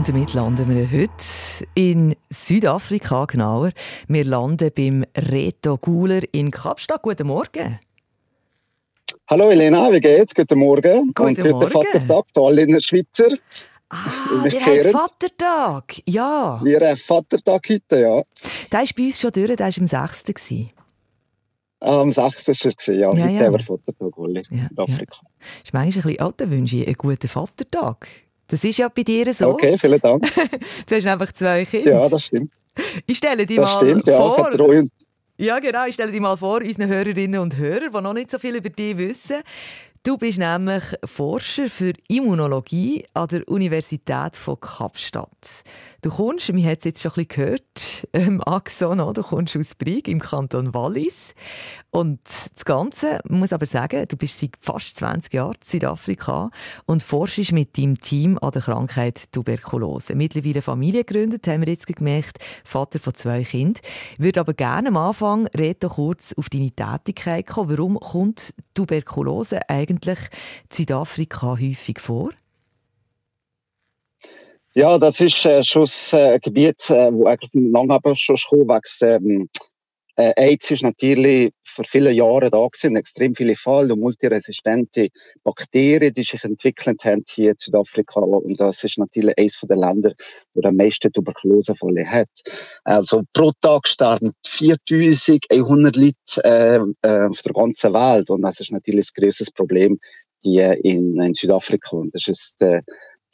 Und damit landen wir heute in Südafrika genauer. Wir landen beim Reto Guler in Kapstadt. Guten Morgen. Hallo Elena, wie geht's? Guten Morgen. Guten und guten Morgen. Vatertag zu allen Schweizer. Ah, Wir hat Vatertag. Ja. Wir haben Vatertag heute, ja. Der ist bei uns schon durch, der war am 6. gewesen. Am 6. war er, ja. Ja, heute ja. haben wir Vatertag alle Ja, in Afrika. Ist manchmal ein bisschen, dann wünsche ich einen guten Vatertag. Das ist ja bei dir so. Okay, vielen Dank. Du hast einfach zwei Kinder. Ja, das stimmt. ich stelle dir Das mal stimmt, ja. vor. Vertrauen. Ja, genau. Ich stelle dir mal vor, unseren Hörerinnen und Hörern, die noch nicht so viel über dich wissen. Du bist nämlich Forscher für Immunologie an der Universität von Kapstadt. Du kommst, man hat es jetzt schon ein bisschen gehört, ähm, Axon, du kommst aus Brig im Kanton Wallis. Und das Ganze, muss aber sagen, du bist seit fast 20 Jahren in Südafrika und forschst mit deinem Team an der Krankheit Tuberkulose. Mittlerweile Familie gegründet, haben wir jetzt gemerkt, Vater von zwei Kindern. Ich würde aber gerne am Anfang, Reto, kurz auf deine Tätigkeit kommen. Warum kommt Tuberkulose eigentlich in Südafrika häufig vor? Ja, das ist äh, schon ein äh, Gebiet, äh, wo eigentlich lange aber schon schon wächst. Ähm, äh, AIDS ist natürlich vor vielen Jahren da gewesen, extrem viele Fälle und multiresistente Bakterien, die sich entwickelt haben hier in Südafrika. Und das ist natürlich eines der Länder, wo am meisten Tuberkulosefälle hat. Also pro Tag sterben 4100 Leute äh, äh, auf der ganzen Welt. Und das ist natürlich ein größeres Problem hier in, in Südafrika. Und das ist äh,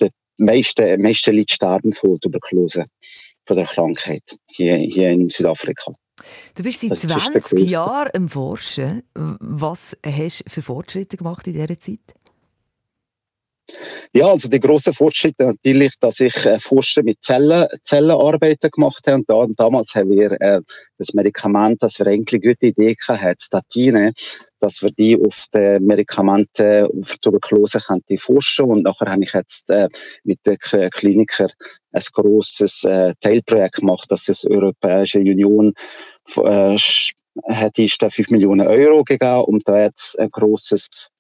der meiste, meiste Leute sterben von Tuberkulose, von der Krankheit hier, hier in Südafrika. Du bist seit Das ist der 20 grösste. Jahren am Forschen. Was hast du für Fortschritte gemacht in dieser Zeit? Ja, also die große Fortschritte natürlich, dass ich äh, Forscher mit Zellen, Zellenarbeiten gemacht habe. Und da, damals haben wir äh, das Medikament, das wir eigentlich eine gute Idee hatten, Statine, dass wir die auf die Medikamente für Tuberkulose könnte forschen. Und nachher habe ich jetzt äh, mit den K- Klinikern ein grosses äh, Teilprojekt gemacht, dass die Europäische Union äh, hat ist da 5 Millionen Euro gegeben, um da jetzt ein grosses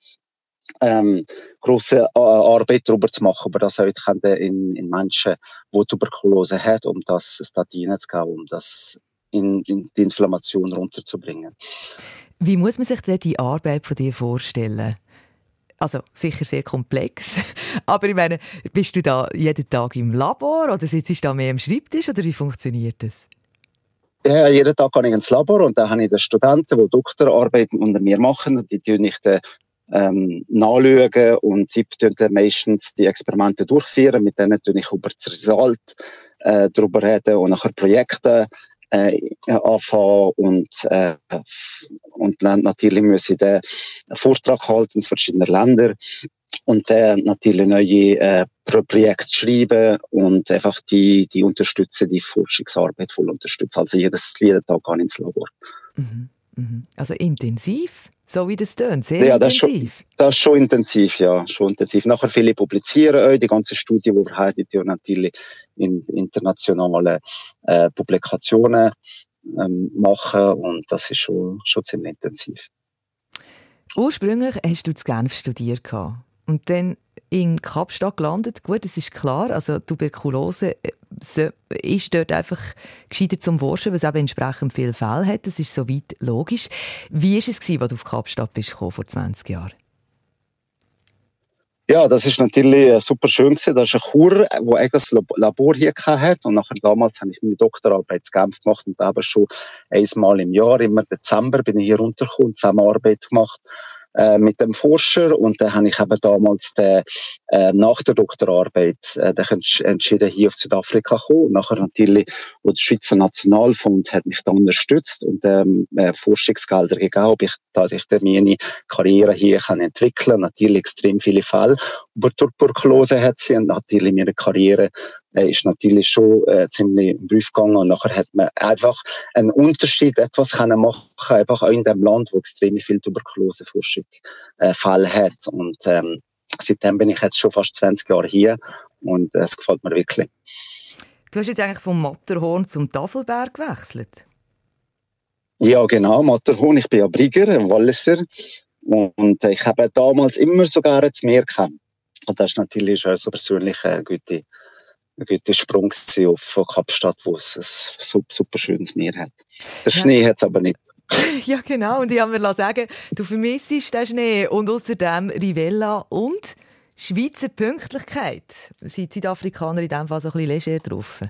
ähm, große äh, Arbeit darüber zu machen, aber das heute in, in Menschen, die Tuberkulose haben, um das Statine zu geben, um das in, in die Inflammation runterzubringen. Wie muss man sich denn die Arbeit von dir vorstellen? Also sicher sehr komplex, aber ich meine, bist du da jeden Tag im Labor oder sitzt du da mehr am Schreibtisch oder wie funktioniert das? Ja, jeden Tag gehe ich ins Labor und dann habe ich die Studenten, die Doktorarbeiten unter mir machen und die tun ich dann ähm, nachschauen und sie dann meistens die Experimente durchführen. Mit denen tun ich über das Result äh, darüber reden und nachher Projekte äh, anfangen und, äh, und dann natürlich muss ich einen Vortrag halten in verschiedenen Ländern und dann natürlich neue äh, Pro Projekte schreiben und einfach die, die unterstützen, die Forschungsarbeit voll unterstützen. Also jedes, jeden Tag gehe ins Labor. Mhm. Mhm. Also intensiv, so wie das tönt, sehr Ja, das ist schon- intensiv. Das ist schon intensiv, ja, schon intensiv. Nachher viele publizieren auch, die ganze Studie, die wir haben, die natürlich in internationalen äh, Publikationen ähm, machen und das ist schon, schon ziemlich intensiv. Ursprünglich hast du zu Genf studiert gehabt. Und dann in Kapstadt gelandet. Gut, das ist klar, also Tuberkulose äh, ist dort einfach gescheiter zum Forschen, weil es eben entsprechend viele Fälle hat. Das ist soweit logisch. Wie war es, als du auf Kapstadt bist gekommen, vor 20 Jahren? Ja, das ist natürlich äh, super schön gewesen. Das ist ein Chur, wo eigentlich das Lab- Labor hier hat und nachher damals habe ich meine Doktorarbeit in Genf gemacht und eben schon einmal im Jahr, immer Dezember, bin ich hier runtergekommen, und Zusammenarbeit gemacht äh, mit dem Forscher und dann habe ich eben damals den, äh, nach der Doktorarbeit äh, entschieden, hier auf Südafrika zu kommen. Und nachher natürlich, wo der Schweizer Nationalfonds hat mich da unterstützt und ähm, äh, Forschungsgelder gegeben, ob ich, dass ich dann meine Karriere hier kann entwickeln Natürlich extrem viele Fälle über Tuberkulose hat sie und natürlich meine Karriere äh, ist natürlich schon äh, ziemlich im Brief gegangen und nachher hat man einfach einen Unterschied etwas können machen, einfach auch in dem Land, wo extrem viel Tuberkuloseforschung äh, Fall hat und ähm, seitdem bin ich jetzt schon fast 20 Jahre hier und äh, es gefällt mir wirklich. Du hast jetzt eigentlich vom Matterhorn zum Tafelberg gewechselt. Ja, genau, Matterhorn. Ich bin ja Brigger, ein Walliser. Und ich habe damals immer sogar ins Meer gehabt. Und das ist natürlich schon so persönlich ein guter, ein guter Sprung auf Kapstadt, wo es ein super schönes Meer hat. Der ja. Schnee hat es aber nicht. ja, genau. Und ich habe mir sagen, du vermisst den Schnee und außerdem Rivella und Schweizer Pünktlichkeit. Sind Südafrikaner in diesem Fall so ein bisschen leger drauf?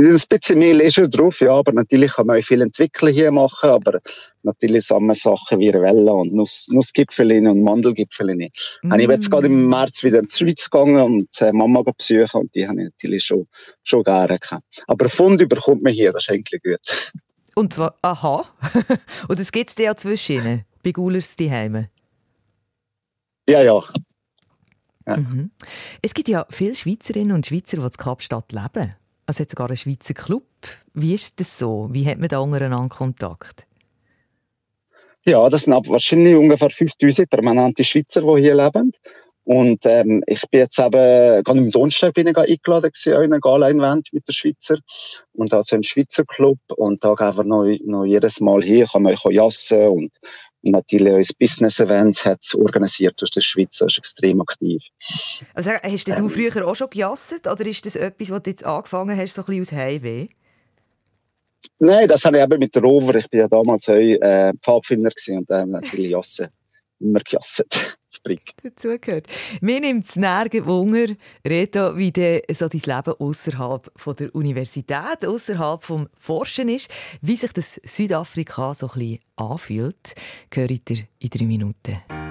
Ein bisschen mehr Leisure drauf, ja, aber natürlich kann man auch viel entwickeln hier machen, aber natürlich sammeln Sachen wie Revella und Nuss, Nussgipfel und Mandelgipfel. Mm. Ich bin jetzt gerade im März wieder in die Schweiz gegangen und äh, Mama besuchen und die habe ich natürlich schon, schon gerne gehabt. Aber Fund überkommt man hier, das ist eigentlich gut. Und zwar, aha. und es gibt es ja zwischen ihnen, bei Gulers die Heime. Ja, ja. ja. Mhm. Es gibt ja viele Schweizerinnen und Schweizer, die in Kapstadt leben. Es hat sogar einen Schweizer Club. Wie ist das so? Wie hat man da untereinander Kontakt? Ja, das sind wahrscheinlich ungefähr 5000 permanente Schweizer, die hier leben. Und ähm, ich bin jetzt eben, gerade im Donnerstag bin ich eingeladen gewesen, an einem Gala-Event mit den Schweizer. Und also ein Schweizer Club. Und da gehen wir noch, noch jedes Mal hier, kann man auch jassen und und natürlich auch Business-Events hat es organisiert aus der Schweiz, das ist extrem aktiv. Also hast du ähm, früher auch schon gejasset oder ist das etwas, was du jetzt angefangen hast, so ein bisschen aus Heimweh? Nein, das habe ich eben mit Rover, ich war ja damals auch äh, Pfadfinder und dann natürlich jassen immer gejasset. Dazugehört. Mir nimmt es Wunder, Reto, wie de, so dein Leben außerhalb der Universität, außerhalb des Forschen ist, wie sich das Südafrika so ein bisschen anfühlt, hört ihr in drei Minuten.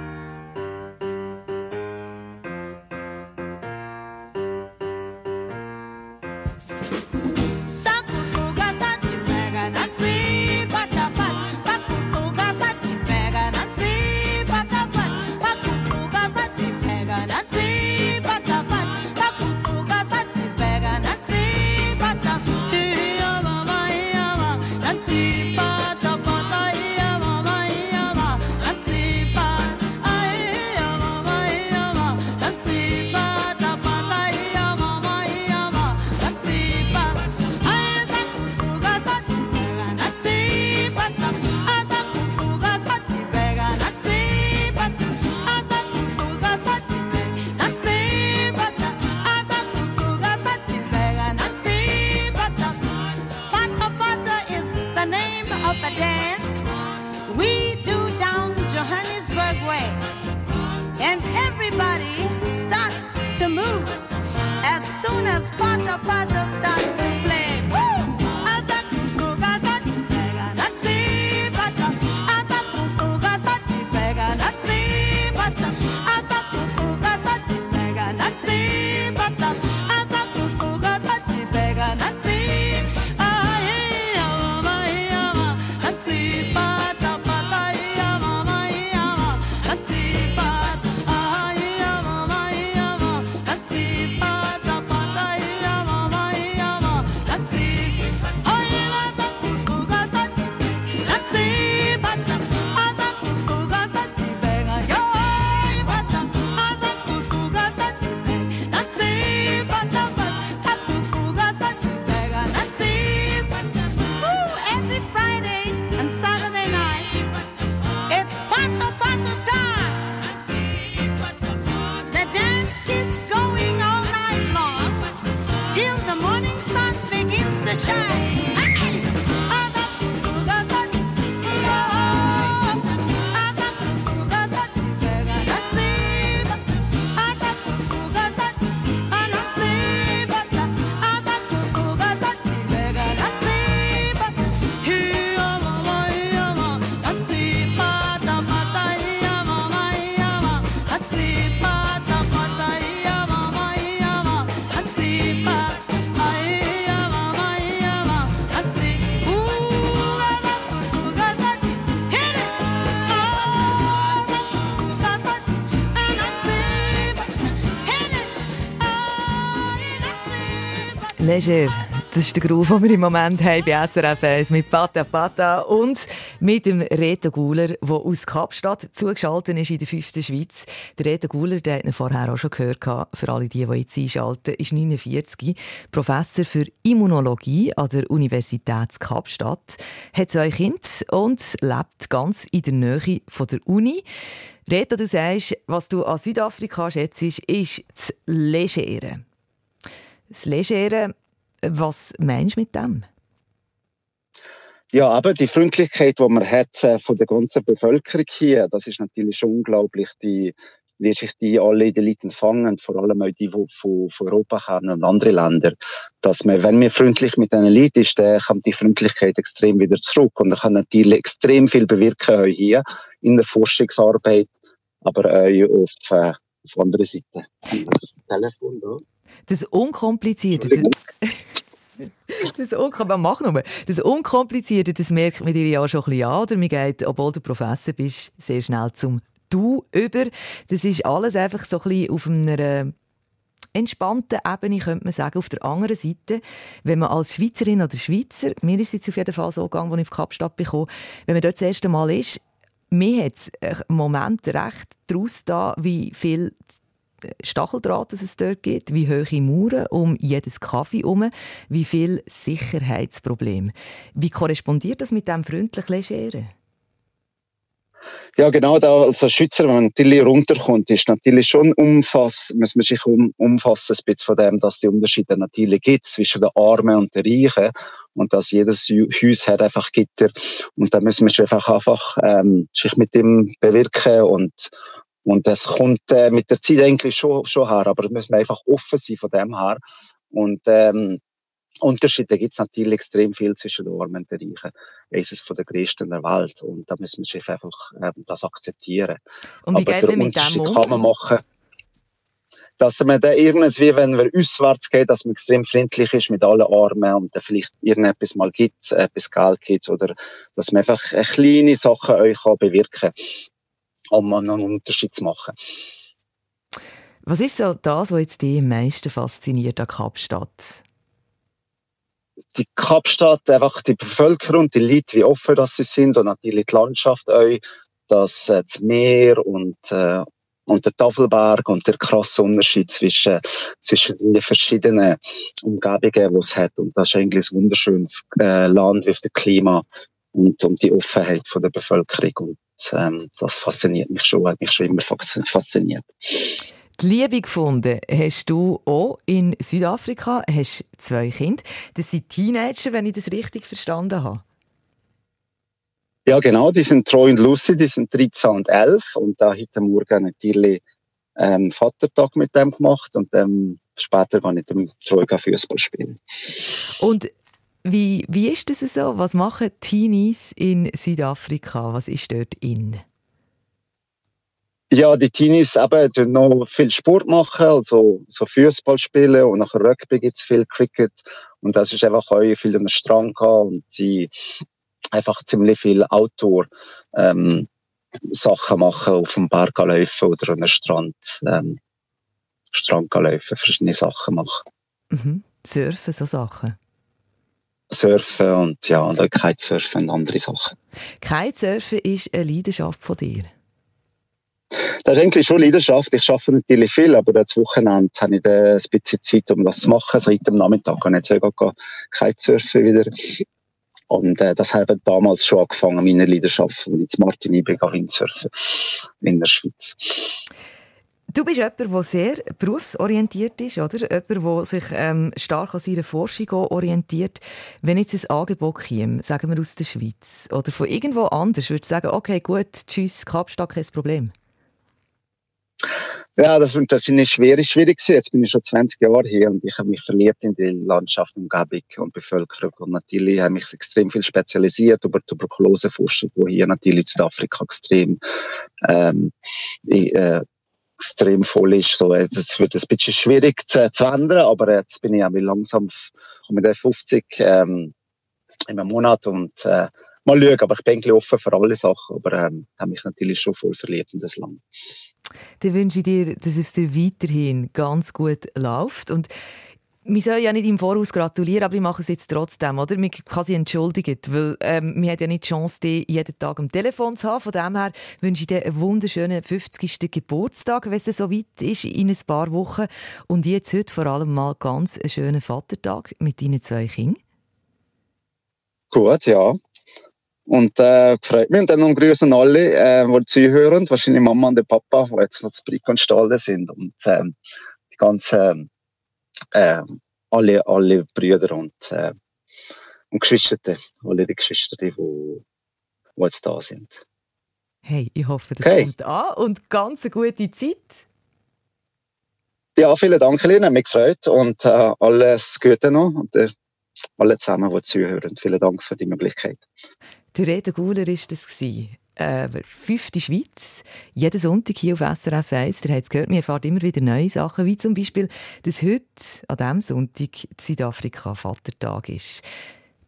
Leger. Das ist der Groove, den wir im Moment haben bei SRF 1 mit Pata Pata und mit dem Reto Guler, der aus Kapstadt zugeschaltet ist in der fünften Schweiz. Der Reto Guler, der hat vorher auch schon gehört, für alle die, die jetzt einschalten, ist 49, Professor für Immunologie an der Universität Kapstadt, hat zwei Kinder und lebt ganz in der Nähe von der Uni. Reto, du sagst, was du an Südafrika schätzt, ist das Legere. Das Legere, was meinst du mit dem? Ja, aber die Freundlichkeit, die man hat äh, von der ganzen Bevölkerung hier, das ist natürlich schon unglaublich. Die, wie sich die alle in den Leuten fangen, vor allem auch die, die von, Europa kommen und andere Länder, dass man, wenn man freundlich mit diesen Leuten ist, dann kommt die Freundlichkeit extrem wieder zurück und dann kann natürlich extrem viel bewirken auch hier in der Forschungsarbeit, aber auch auf, äh, auf andere Seite. Das Telefon da. Das Unkomplizierte. Das, Unkon mach nur. das Unkomplizierte, das merkt man dir ja schon ein bisschen an. Oder? Man geht, obwohl du Professor bist, sehr schnell zum Du über. Das ist alles einfach so ein bisschen auf einer entspannten Ebene, könnte man sagen. Auf der anderen Seite, wenn man als Schweizerin oder Schweizer, mir ist es auf jeden Fall so gegangen, als ich auf Kapstadt bekomme, wenn man dort das erste Mal ist, mir hat es einen Moment recht daraus da, wie viel Stacheldraht es dort gibt, wie hohe Mauern um jedes Kaffee herum, wie viel Sicherheitsprobleme. Wie korrespondiert das mit dem freundlichen Legeren? Ja, genau, da als Schweizer, wenn man natürlich runterkommt, ist natürlich schon umfass, muss man sich um, umfassen, ein bisschen von dem, dass die Unterschiede natürlich gibt zwischen den Armen und den Reichen und dass jedes Haus hat einfach Gitter und da müssen wir sich einfach, einfach ähm, sich mit dem bewirken und und das kommt äh, mit der Zeit eigentlich schon, schon her, aber da müssen wir einfach offen sein von dem her. Und ähm, Unterschiede gibt es natürlich extrem viel zwischen den Armen und den Reichen. Es ist von der größten der Welt und da müssen wir einfach ähm, das akzeptieren. Und wie Aber geht man mit dem um? kann man machen, dass man dann irgendwie, wenn wir auswärts geht, dass man extrem freundlich ist mit allen Armen und dann vielleicht irgendetwas mal gibt, etwas Geld gibt oder dass man einfach kleine Sachen euch bewirken kann um einen Unterschied zu machen. Was ist so das, was jetzt dich am meisten fasziniert an Kapstadt? Die Kapstadt, einfach die Bevölkerung, die Leute, wie offen das sie sind und natürlich die Landschaft auch, das, äh, das Meer und, äh, und der Tafelberg und der krasse Unterschied zwischen, zwischen den verschiedenen Umgebungen, die es hat. Und das ist eigentlich ein wunderschönes äh, Land mit dem Klima und, und die Offenheit von der Bevölkerung. Und ähm, das fasziniert mich schon, hat mich schon immer fasziniert. Die Liebe gefunden hast du auch in Südafrika, hast zwei Kinder. Das sind Teenager, wenn ich das richtig verstanden habe. Ja, genau, die sind Troy und Lucy, die sind 13 und 11 und da heute Morgen natürlich ähm, Vatertag mit dem gemacht und ähm, später war ich mit dem Troy Fußball spielen. Und wie, wie ist das so? Was machen Teenies in Südafrika? Was ist dort in? Ja, die Teenies eben noch viel Sport machen, also so Fußball spielen und nach Rugby gibt es viel Cricket und das ist einfach auch viel an den Strand gehen und sie einfach ziemlich viel Outdoor ähm, Sachen machen, auf dem Berg laufen oder an den Strand, ähm, Strand laufen, verschiedene Sachen machen. Mhm. Surfen, so Sachen? Surfen und ja, und auch Kitesurfen und andere Sachen. Kitesurfen ist eine Leidenschaft von dir? Das ist eigentlich schon Leidenschaft. Ich arbeite natürlich viel, aber das Wochenende habe ich ein bisschen Zeit, um das zu machen. Seit dem Nachmittag kann ich jetzt Kitesurfen wieder. Und äh, das habe ich damals schon angefangen, meine Leidenschaft, als ich zu Martini bin, Windsurfen in der Schweiz. Du bist jemand, der sehr berufsorientiert ist, oder? Jemand, der sich ähm, stark an seiner Forschung orientiert. Wenn jetzt ein Angebot käme, sagen wir aus der Schweiz oder von irgendwo anders, würdest du sagen, okay, gut, tschüss, Kapstadt, kein Problem? Ja, das war wahrscheinlich schwierig, schwierig Jetzt bin ich schon 20 Jahre hier und ich habe mich verliebt in die Landschaft, Umgebung und Bevölkerung. Und natürlich habe ich mich extrem viel spezialisiert über Tuberkuloseforschung, wo hier natürlich in Südafrika extrem ähm, äh, extrem voll ist. So, äh, das wird ein bisschen schwierig zu, zu ändern, aber jetzt bin ich auch langsam, komme ich 50 ähm, in einem Monat und äh, mal schauen. Aber ich bin eigentlich offen für alle Sachen, aber ähm, habe mich natürlich schon voll verliebt in das Land. Dann wünsche ich dir, dass es dir weiterhin ganz gut läuft und wir sollen ja nicht im Voraus gratulieren, aber ich mache es jetzt trotzdem, oder? Man kann sie entschuldigen, weil ähm, wir haben ja nicht die Chance, die jeden Tag am Telefon zu haben. Von dem her wünsche ich dir einen wunderschönen 50. Geburtstag, wenn es so weit ist, in ein paar Wochen. Und jetzt heute vor allem mal ganz einen schönen Vatertag mit deinen zwei Kindern. Gut, ja. Und äh, freut mich. Und dann grüßen alle, äh, die zuhören, wahrscheinlich Mama und der Papa, die jetzt noch zu Brick und Stalle sind. Und äh, die ganzen äh, alle, alle Brüder und, äh, und Geschwister, alle die Geschwister, die, die, jetzt da sind. Hey, ich hoffe, das okay. kommt an und ganz eine gute Zeit. Ja, vielen Dank, Lina, hat mich gefreut und äh, alles Gute noch und äh, alle zusammen, die zuhören. Vielen Dank für die Möglichkeit. Der Rede Guler war das. Äh, Schweiz. Jeden Sonntag hier auf SRF 1. Ihr habt es gehört, wir erfahren immer wieder neue Sachen, wie zum Beispiel, dass heute, an diesem Sonntag, Südafrika Vatertag ist.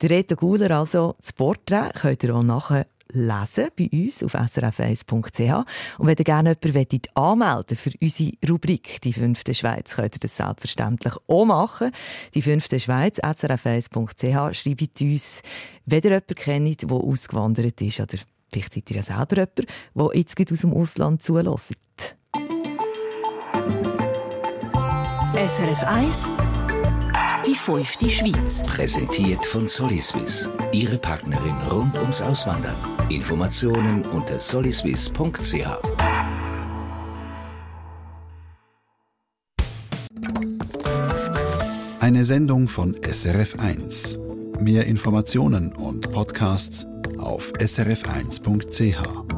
Der Reto Guler, also das Porträt, könnt ihr auch nachher lesen bei uns auf srf1.ch. Und wenn ihr gerne jemanden anmelden für unsere Rubrik «Die fünfte Schweiz», könnt ihr das selbstverständlich auch machen. «Die fünfte Schweiz», srf1.ch, schreibt uns, wenn ihr jemanden kennt, der ausgewandert ist oder Vielleicht seid ihr ja selber jemand, der jetzt aus dem Ausland zulässt. SRF 1 Die fünfte Schweiz. Präsentiert von Soliswiss. Ihre Partnerin rund ums Auswandern. Informationen unter soliswiss.ch. Eine Sendung von SRF 1. Mehr Informationen und Podcasts auf srf1.ch.